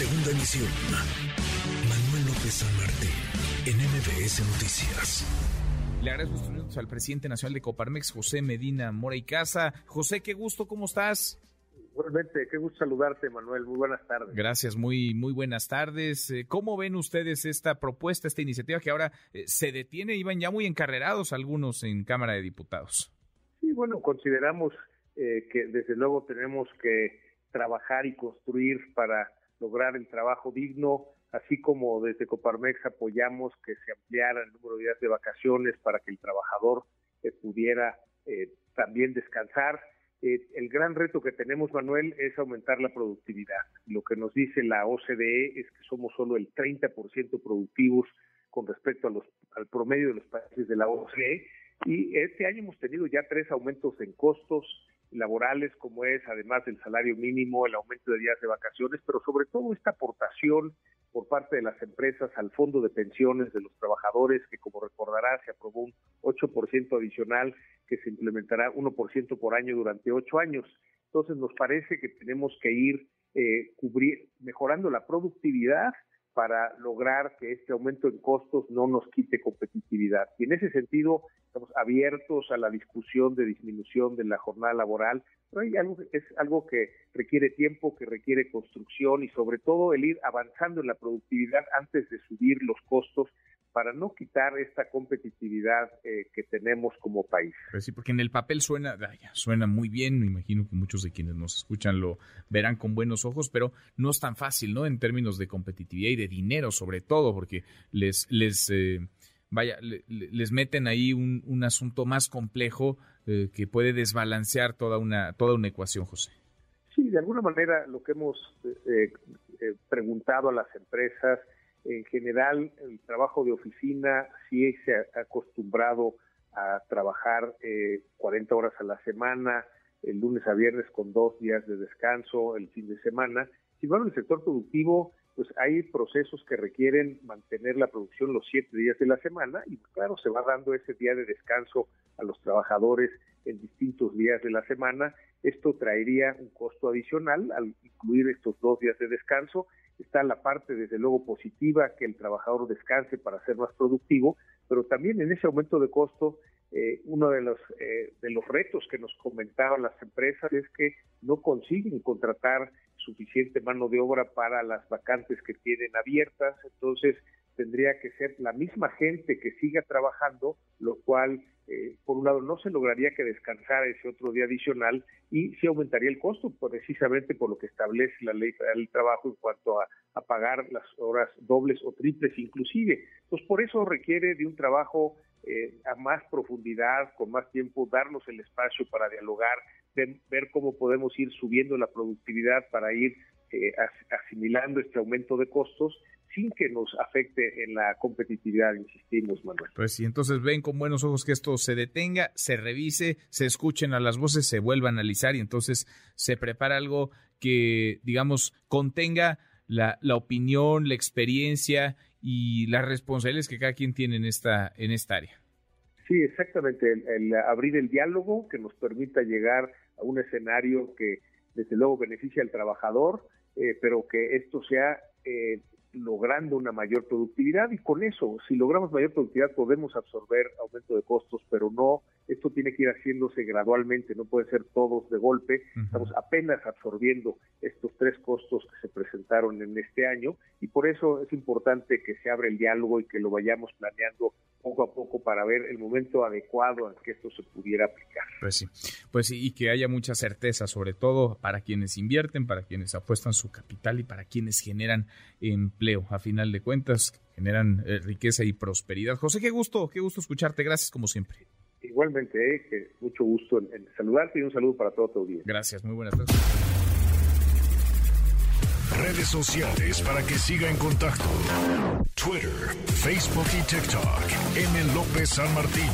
Segunda emisión. Manuel López San Martín, en MBS Noticias. Le agradezco estos minutos al presidente nacional de Coparmex, José Medina Mora y Casa. José, qué gusto, ¿cómo estás? Igualmente, qué gusto saludarte, Manuel. Muy buenas tardes. Gracias, muy, muy buenas tardes. Eh, ¿Cómo ven ustedes esta propuesta, esta iniciativa que ahora eh, se detiene? Iban ya muy encarrerados algunos en Cámara de Diputados. Sí, bueno, consideramos eh, que desde luego tenemos que trabajar y construir para lograr el trabajo digno, así como desde Coparmex apoyamos que se ampliara el número de días de vacaciones para que el trabajador pudiera también descansar eh, el gran reto que tenemos, Manuel, es aumentar la productividad. Lo que nos dice la OCDE es que somos solo el 30% productivos con respecto a los, al promedio de los países de la OCDE. Y este año hemos tenido ya tres aumentos en costos laborales, como es además del salario mínimo, el aumento de días de vacaciones, pero sobre todo esta aportación por parte de las empresas al fondo de pensiones de los trabajadores, que como recordará se aprobó un 8% adicional que se implementará 1% por año durante ocho años. Entonces nos parece que tenemos que ir eh, cubrir, mejorando la productividad para lograr que este aumento en costos no nos quite competitividad. Y en ese sentido, estamos abiertos a la discusión de disminución de la jornada laboral, pero hay algo, es algo que requiere tiempo, que requiere construcción y sobre todo el ir avanzando en la productividad antes de subir los costos para no quitar esta competitividad eh, que tenemos como país. Pues sí, porque en el papel suena, suena muy bien, me imagino que muchos de quienes nos escuchan lo verán con buenos ojos, pero no es tan fácil, ¿no? En términos de competitividad y de dinero, sobre todo, porque les, les eh, vaya, les meten ahí un, un asunto más complejo eh, que puede desbalancear toda una, toda una ecuación, José. Sí, de alguna manera lo que hemos preguntado a las empresas en general, el trabajo de oficina sí se ha acostumbrado a trabajar eh, 40 horas a la semana, el lunes a viernes con dos días de descanso, el fin de semana. Sin embargo, el sector productivo, pues hay procesos que requieren mantener la producción los siete días de la semana y claro, se va dando ese día de descanso a los trabajadores en distintos días de la semana. Esto traería un costo adicional al incluir estos dos días de descanso está la parte desde luego positiva que el trabajador descanse para ser más productivo, pero también en ese aumento de costo eh, uno de los eh, de los retos que nos comentaban las empresas es que no consiguen contratar suficiente mano de obra para las vacantes que tienen abiertas, entonces tendría que ser la misma gente que siga trabajando, lo cual, eh, por un lado, no se lograría que descansara ese otro día adicional y sí aumentaría el costo, precisamente por lo que establece la ley del trabajo en cuanto a, pagar las horas dobles o triples inclusive. Entonces, por eso requiere de un trabajo eh, a más profundidad, con más tiempo, darnos el espacio para dialogar, ver cómo podemos ir subiendo la productividad para ir eh, asimilando este aumento de costos sin que nos afecte en la competitividad, insistimos, Manuel. Pues sí, entonces ven con buenos ojos que esto se detenga, se revise, se escuchen a las voces, se vuelva a analizar y entonces se prepara algo que, digamos, contenga la, la opinión, la experiencia y las responsabilidades que cada quien tiene en esta, en esta área. Sí, exactamente, el, abrir el diálogo que nos permita llegar a un escenario que desde luego beneficia al trabajador, eh, pero que esto sea eh, logrando una mayor productividad y con eso, si logramos mayor productividad podemos absorber aumento de costos, pero no, esto tiene que ir haciéndose gradualmente, no puede ser todos de golpe, estamos apenas absorbiendo estos tres costos que se presentaron en este año y por eso es importante que se abra el diálogo y que lo vayamos planeando poco a poco para ver el momento adecuado en que esto se pudiera aplicar. Pues sí, pues sí, y que haya mucha certeza, sobre todo para quienes invierten, para quienes apuestan su capital y para quienes generan empleo. A final de cuentas, generan eh, riqueza y prosperidad. José, qué gusto, qué gusto escucharte. Gracias como siempre. Igualmente, eh, que mucho gusto en, saludarte y un saludo para todo tu día. Gracias, muy buenas tardes redes sociales para que siga en contacto: Twitter, Facebook y TikTok. M. López San Martín.